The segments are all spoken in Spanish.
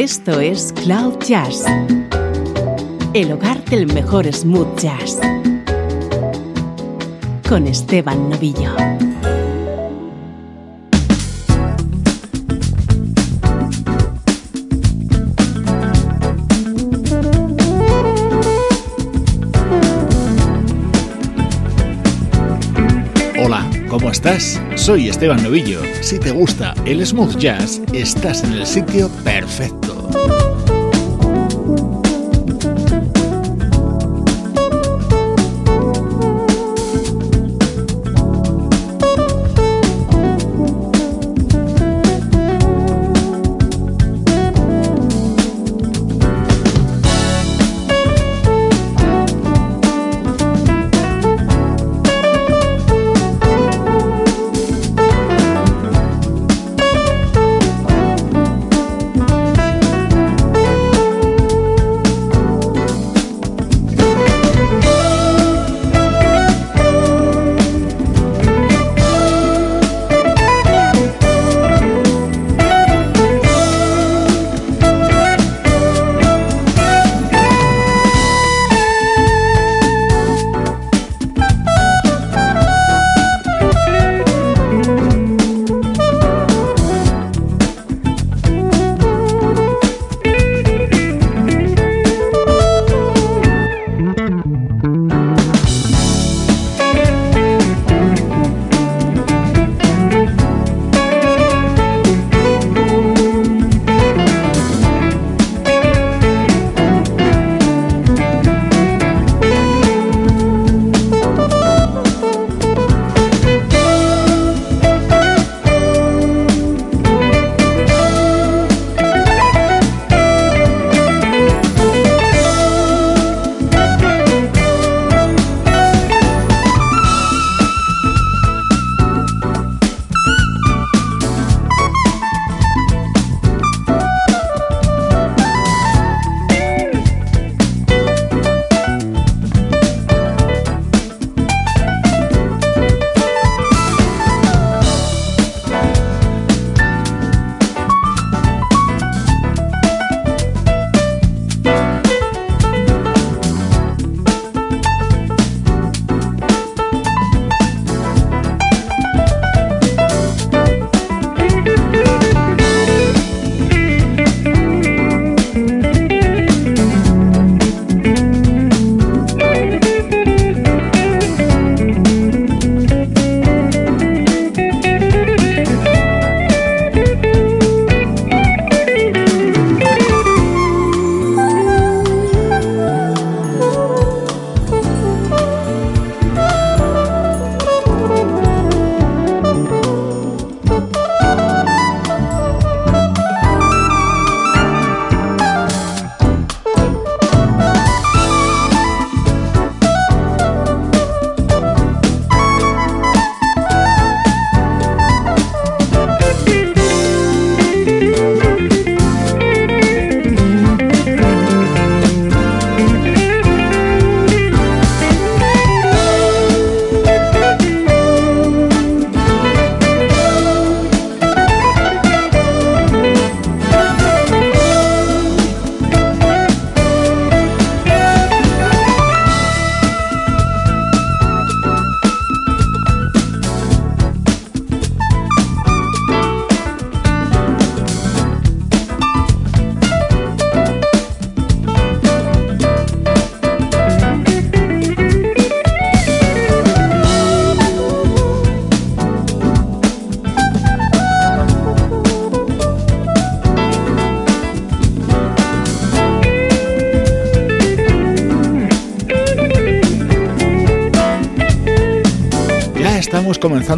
Esto es Cloud Jazz, el hogar del mejor smooth jazz, con Esteban Novillo. Hola, ¿cómo estás? Soy Esteban Novillo. Si te gusta el smooth jazz, estás en el sitio perfecto. Thank you.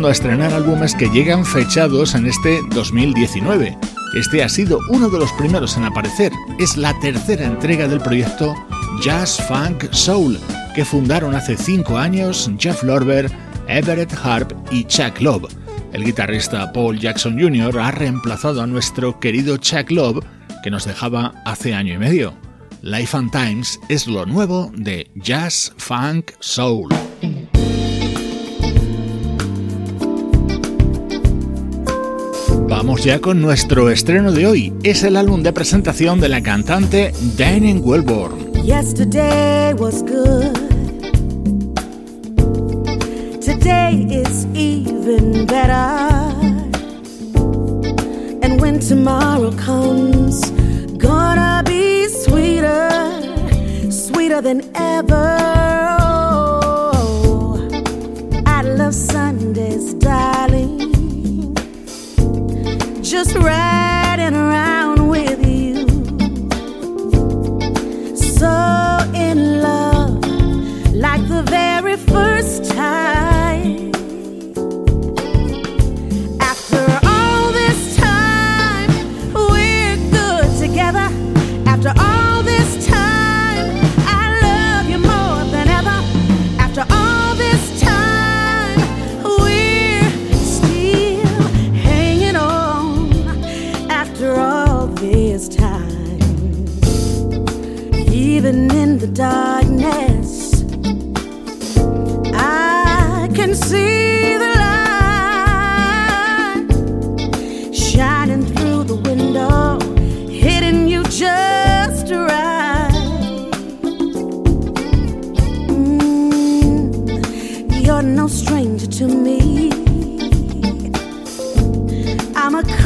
A estrenar álbumes que llegan fechados en este 2019. Este ha sido uno de los primeros en aparecer. Es la tercera entrega del proyecto Jazz Funk Soul, que fundaron hace cinco años Jeff Lorber, Everett Harp y Chuck Love. El guitarrista Paul Jackson Jr. ha reemplazado a nuestro querido Chuck Love, que nos dejaba hace año y medio. Life and Times es lo nuevo de Jazz Funk Soul. Vamos ya con nuestro estreno de hoy. Es el álbum de presentación de la cantante Diane Wellborn. Yesterday was good. Today is even better. And when tomorrow comes, gonna be sweeter, sweeter than ever. just right.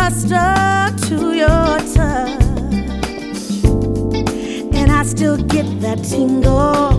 Accustomed to your touch, and I still get that tingle,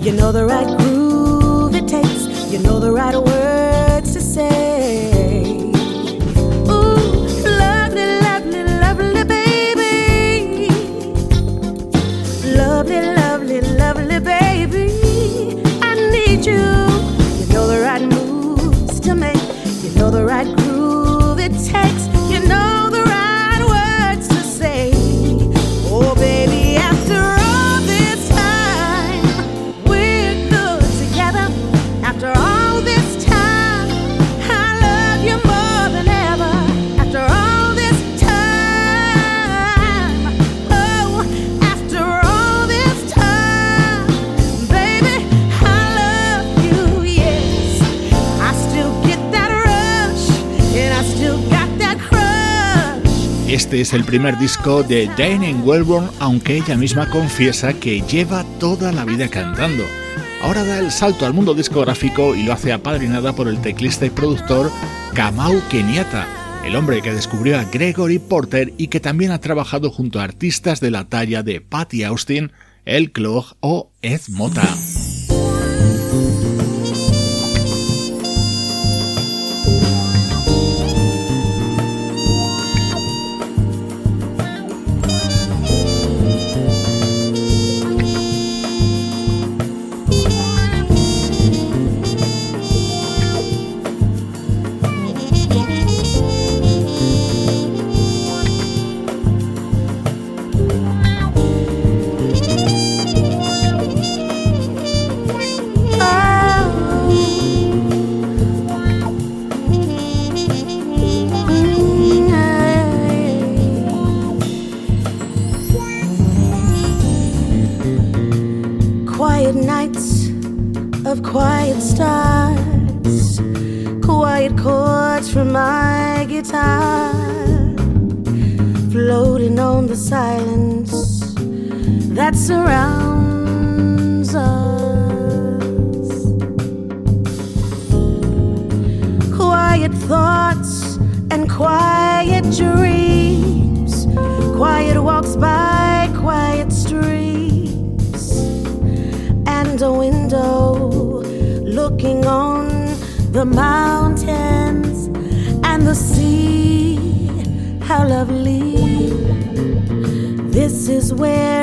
You know the right groove it takes. You know the right words to say. Este es el primer disco de Diane Wellborn, aunque ella misma confiesa que lleva toda la vida cantando. Ahora da el salto al mundo discográfico y lo hace apadrinada por el teclista y productor Kamau Kenyatta, el hombre que descubrió a Gregory Porter y que también ha trabajado junto a artistas de la talla de Patty Austin, El Clog o Ed Mota. From my guitar, floating on the silence that surrounds where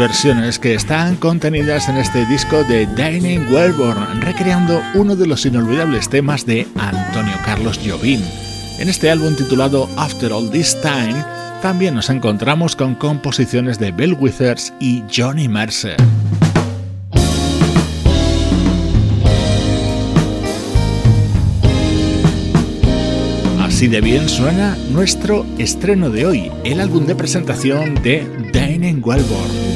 versiones que están contenidas en este disco de Dining Wellborn, recreando uno de los inolvidables temas de Antonio Carlos Jobim. En este álbum titulado After All This Time, también nos encontramos con composiciones de Bill Withers y Johnny Mercer. Así de bien suena nuestro estreno de hoy, el álbum de presentación de Dining Wellborn.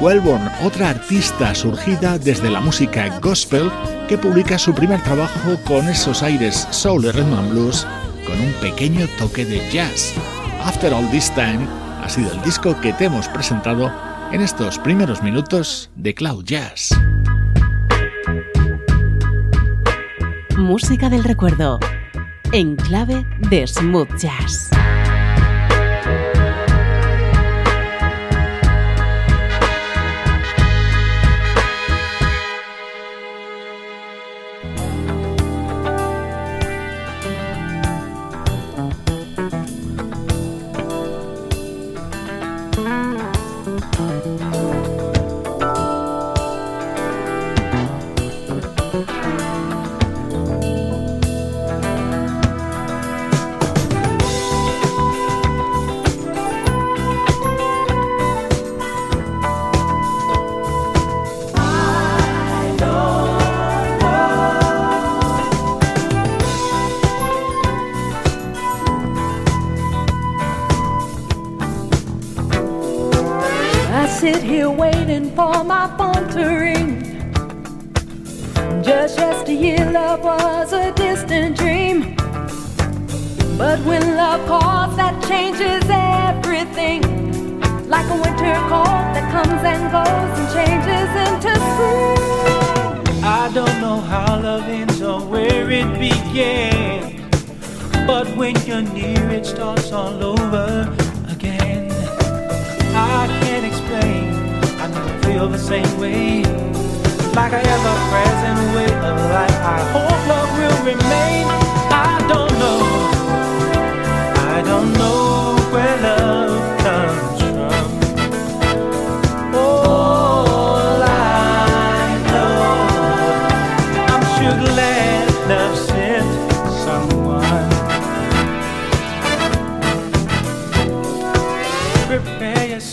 Diane Wellborn, otra artista surgida desde la música gospel que publica su primer trabajo con esos aires soul y rhythm and blues con un pequeño toque de jazz. After All This Time ha sido el disco que te hemos presentado en estos primeros minutos de Cloud Jazz. Música del recuerdo. En clave de smooth jazz.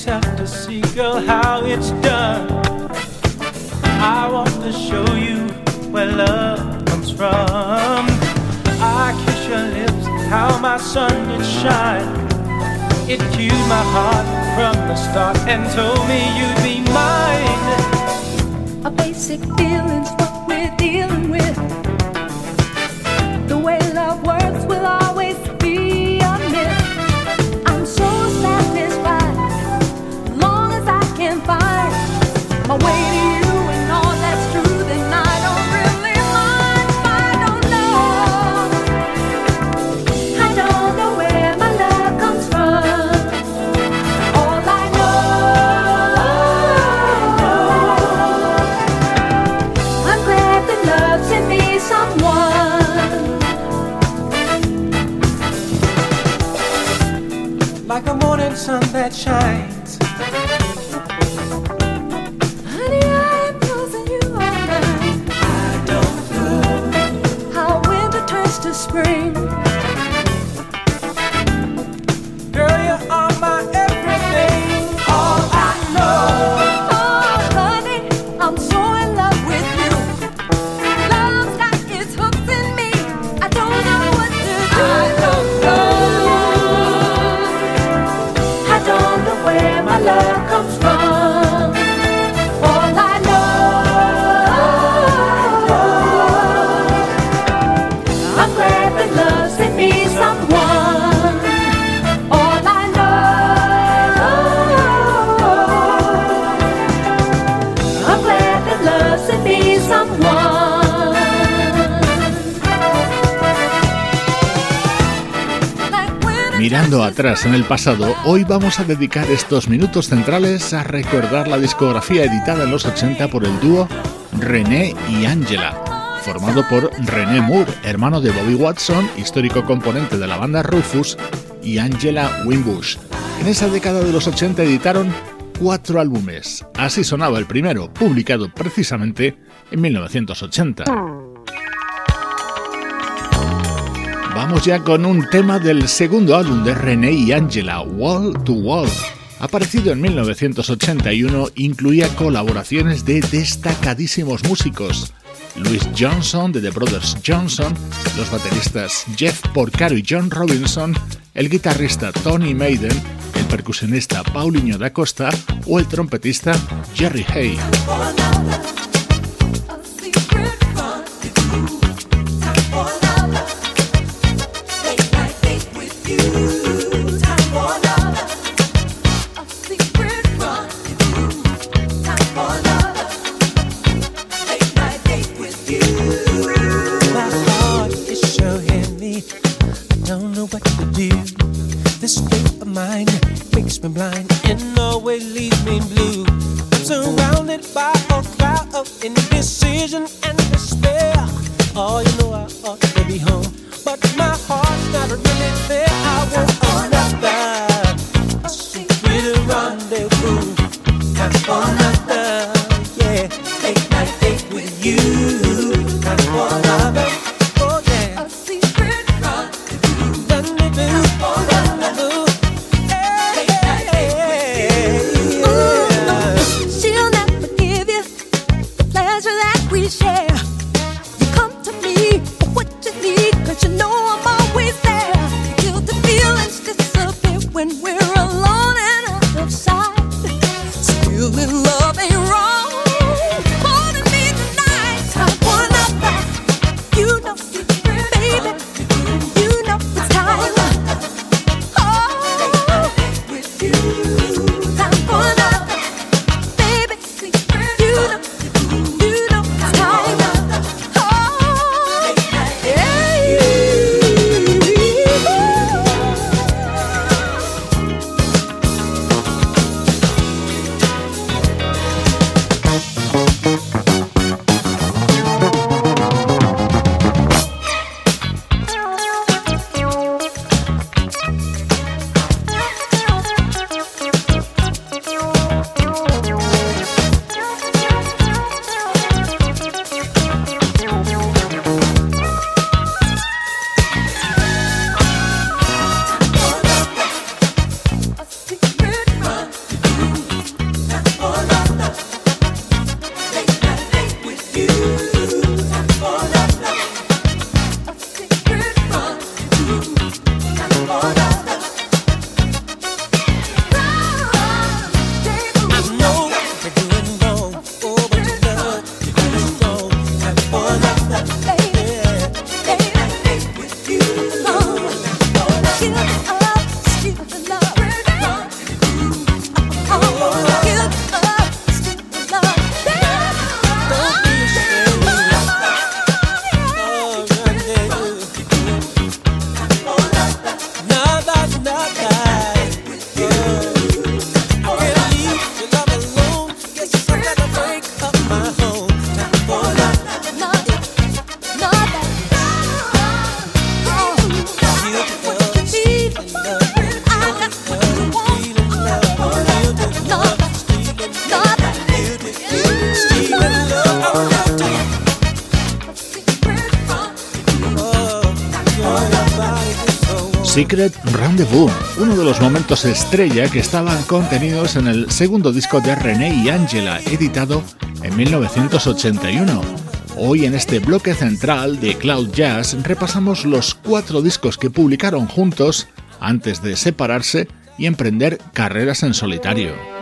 Yourself to see, girl, how it's done. I want to show you where love comes from. I kiss your lips, how my sun did shine. It cued my heart from the start and told me you'd be mine. A basic feeling's what we're dealing with. that shine. Mirando atrás en el pasado, hoy vamos a dedicar estos minutos centrales a recordar la discografía editada en los 80 por el dúo René y Angela, formado por René Moore, hermano de Bobby Watson, histórico componente de la banda Rufus, y Angela Wimbush. En esa década de los 80 editaron cuatro álbumes. Así sonaba el primero, publicado precisamente en 1980. Vamos ya con un tema del segundo álbum de René y Angela, Wall to Wall. Aparecido en 1981, incluía colaboraciones de destacadísimos músicos. Louis Johnson de The Brothers Johnson, los bateristas Jeff Porcaro y John Robinson, el guitarrista Tony Maiden, el percusionista Paulinho da Costa o el trompetista Jerry Hay. I think with you. I want. Estrella que estaban contenidos en el segundo disco de René y Angela, editado en 1981. Hoy en este bloque central de Cloud Jazz repasamos los cuatro discos que publicaron juntos antes de separarse y emprender carreras en solitario.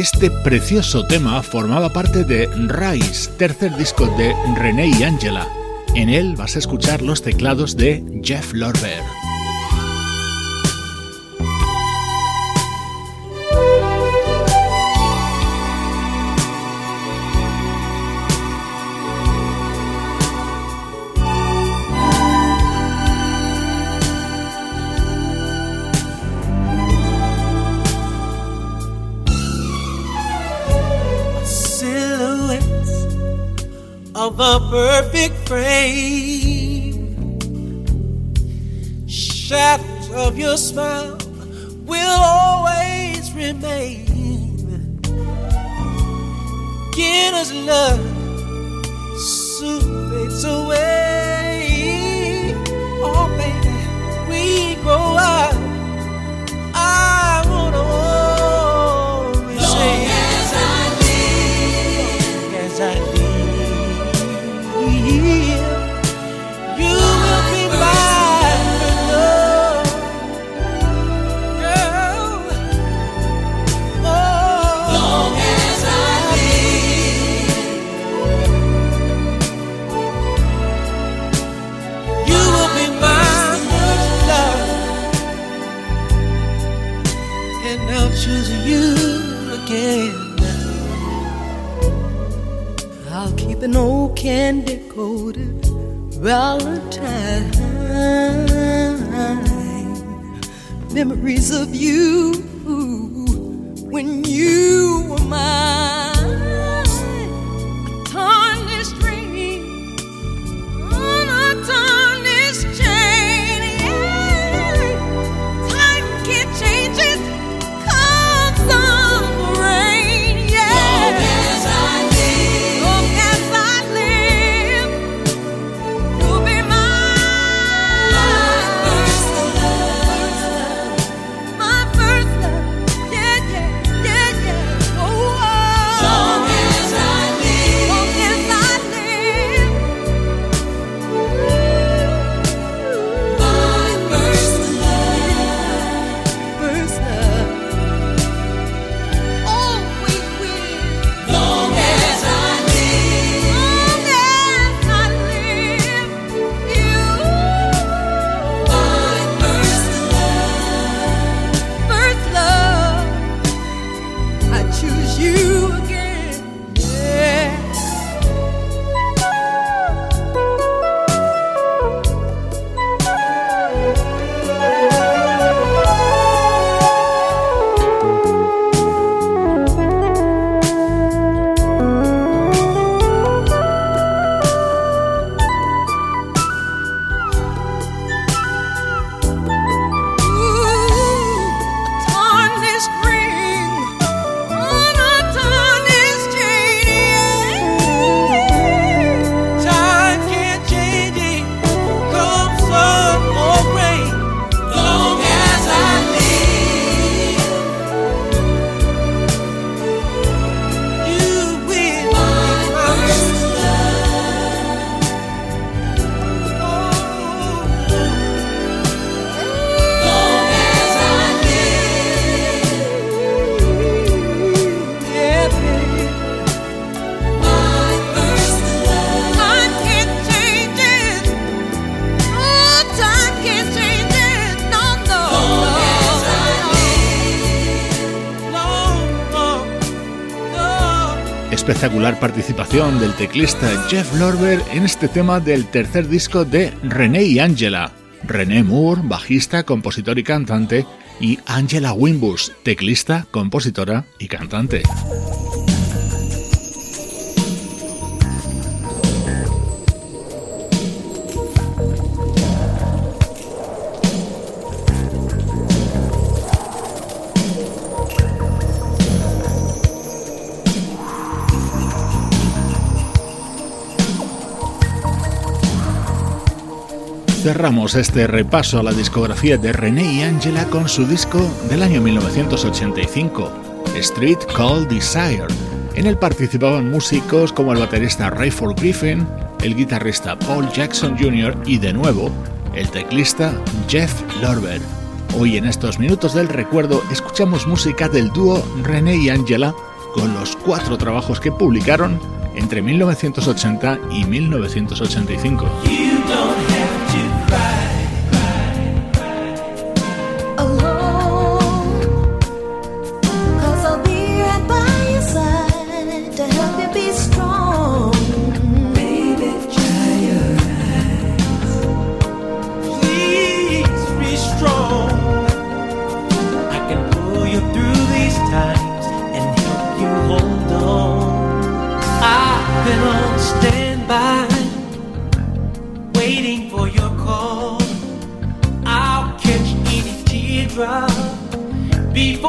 Este precioso tema formaba parte de Rise, tercer disco de René y Angela. En él vas a escuchar los teclados de Jeff Lorber. A perfect frame. Shadows of your smile will always remain. Beginner's love soon fades away. An old candy coated Valentine. Memories of you when you were mine. Espectacular participación del teclista Jeff Lorber en este tema del tercer disco de René y Angela. René Moore, bajista, compositor y cantante, y Angela Wimbush, teclista, compositora y cantante. Cerramos este repaso a la discografía de René y Angela con su disco del año 1985, Street Called Desire. En él participaban músicos como el baterista Rayford Griffin, el guitarrista Paul Jackson Jr. y de nuevo el teclista Jeff Lorber. Hoy en estos minutos del recuerdo escuchamos música del dúo René y Angela con los cuatro trabajos que publicaron entre 1980 y 1985.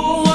Música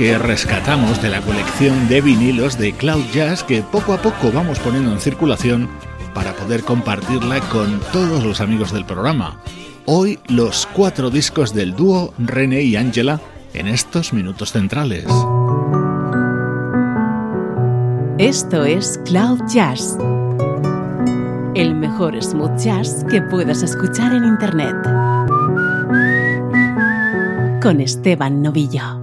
que rescatamos de la colección de vinilos de Cloud Jazz que poco a poco vamos poniendo en circulación para poder compartirla con todos los amigos del programa. Hoy los cuatro discos del dúo René y Angela en estos minutos centrales. Esto es Cloud Jazz, el mejor smooth jazz que puedas escuchar en Internet. Con Esteban Novillo.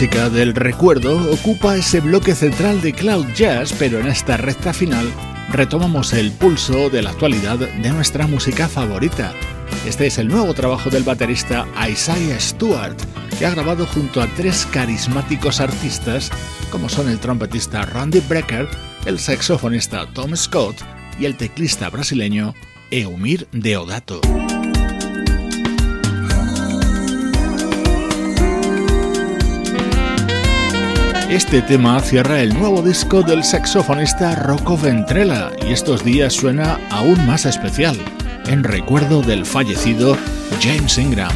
Música del recuerdo ocupa ese bloque central de Cloud Jazz, pero en esta recta final retomamos el pulso de la actualidad de nuestra música favorita. Este es el nuevo trabajo del baterista Isaiah Stewart, que ha grabado junto a tres carismáticos artistas como son el trompetista Randy Brecker, el saxofonista Tom Scott y el teclista brasileño Eumir Deodato. Este tema cierra el nuevo disco del saxofonista Rocco Ventrella y estos días suena aún más especial, en recuerdo del fallecido James Ingram.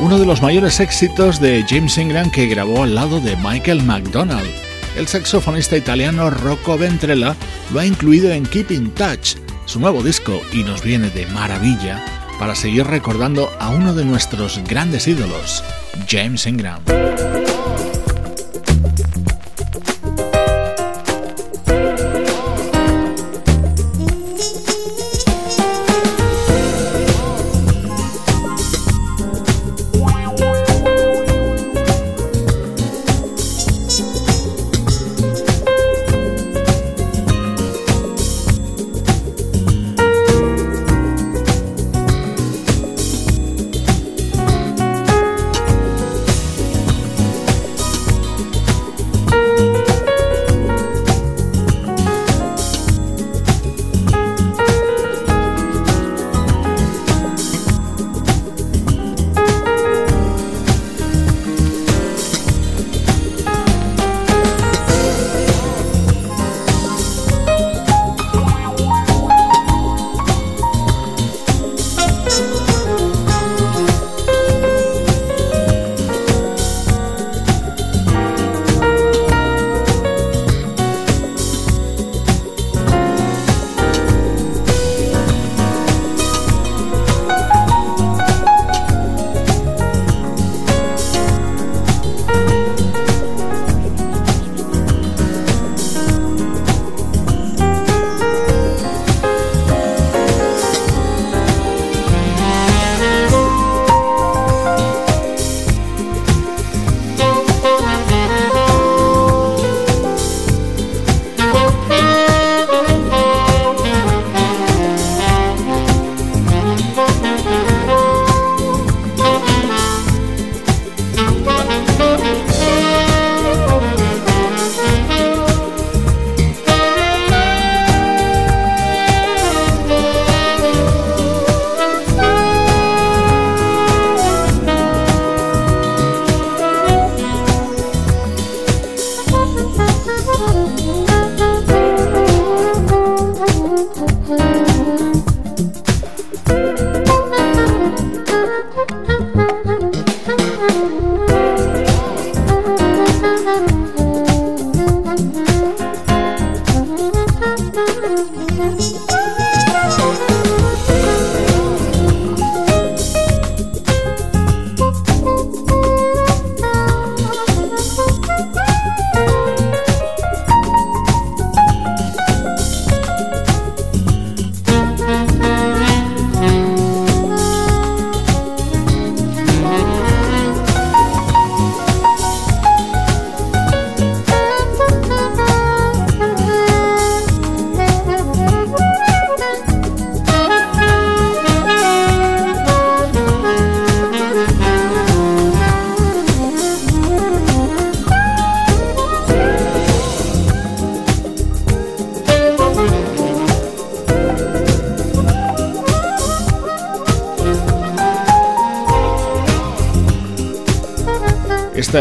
Uno de los mayores éxitos de James Ingram que grabó al lado de Michael McDonald. El saxofonista italiano Rocco Ventrella lo ha incluido en Keep in Touch, su nuevo disco, y nos viene de maravilla para seguir recordando a uno de nuestros grandes ídolos, James Ingram.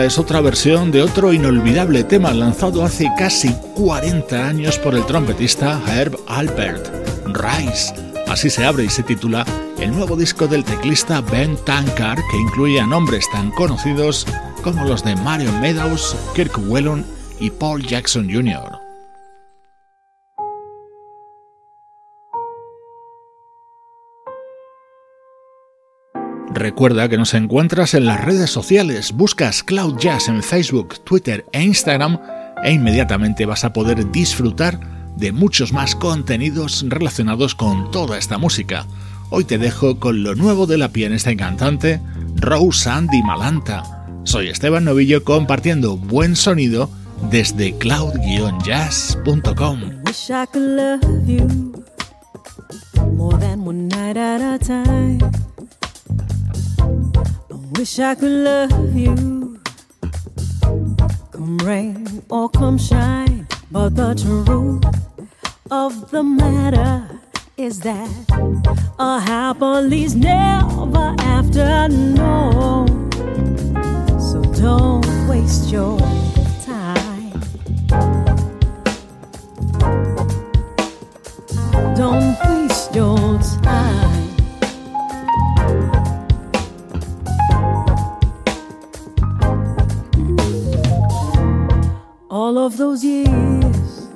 Es otra versión de otro inolvidable tema lanzado hace casi 40 años por el trompetista Herb Alpert, Rise. Así se abre y se titula el nuevo disco del teclista Ben Tankard que incluye a nombres tan conocidos como los de Marion Meadows, Kirk Whelan y Paul Jackson Jr. Recuerda que nos encuentras en las redes sociales, buscas Cloud Jazz en Facebook, Twitter e Instagram e inmediatamente vas a poder disfrutar de muchos más contenidos relacionados con toda esta música. Hoy te dejo con lo nuevo de la pianista y cantante Rose Andy Malanta. Soy Esteban Novillo compartiendo buen sonido desde cloud-jazz.com. Wish I could love you. Come rain or come shine. But the truth of the matter is that a happy's never after. No. So don't waste your time. Don't waste your time. Those years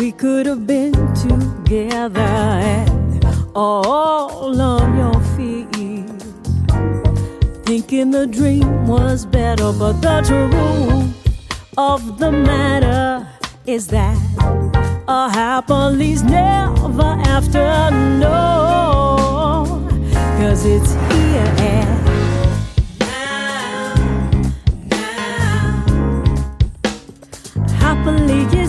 we could have been together and all of your fears thinking the dream was better but the truth of the matter is that a happy's never after no. Cause it's here and happily is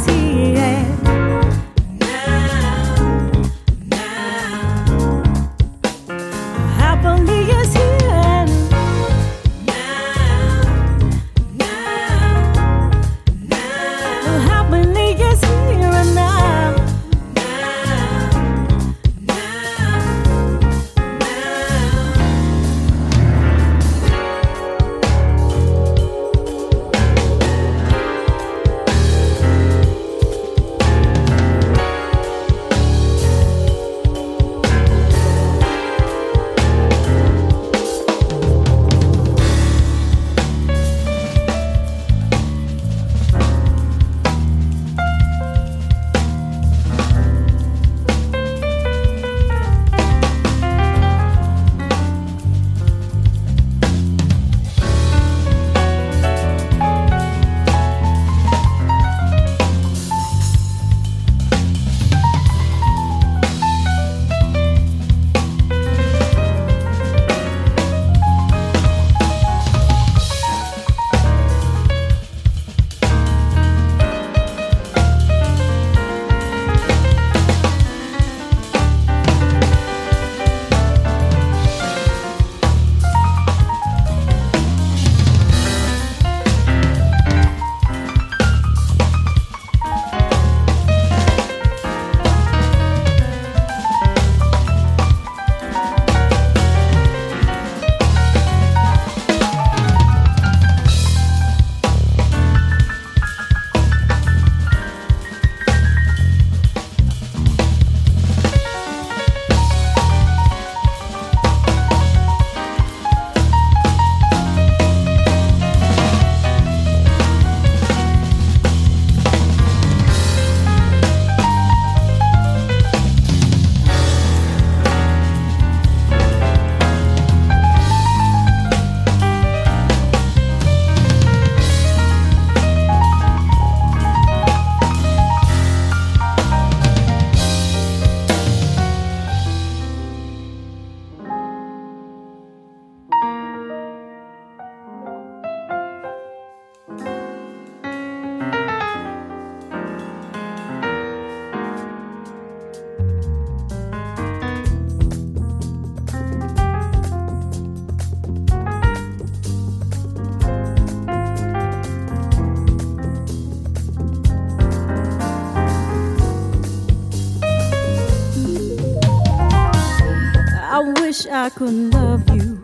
I wish I could love you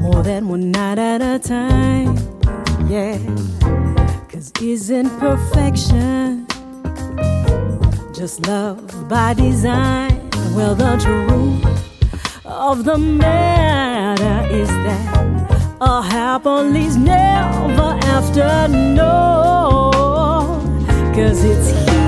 more than one night at a time. Yeah, cause isn't perfection just love by design? Well, the truth of the matter is that a happily never after. No, cause it's here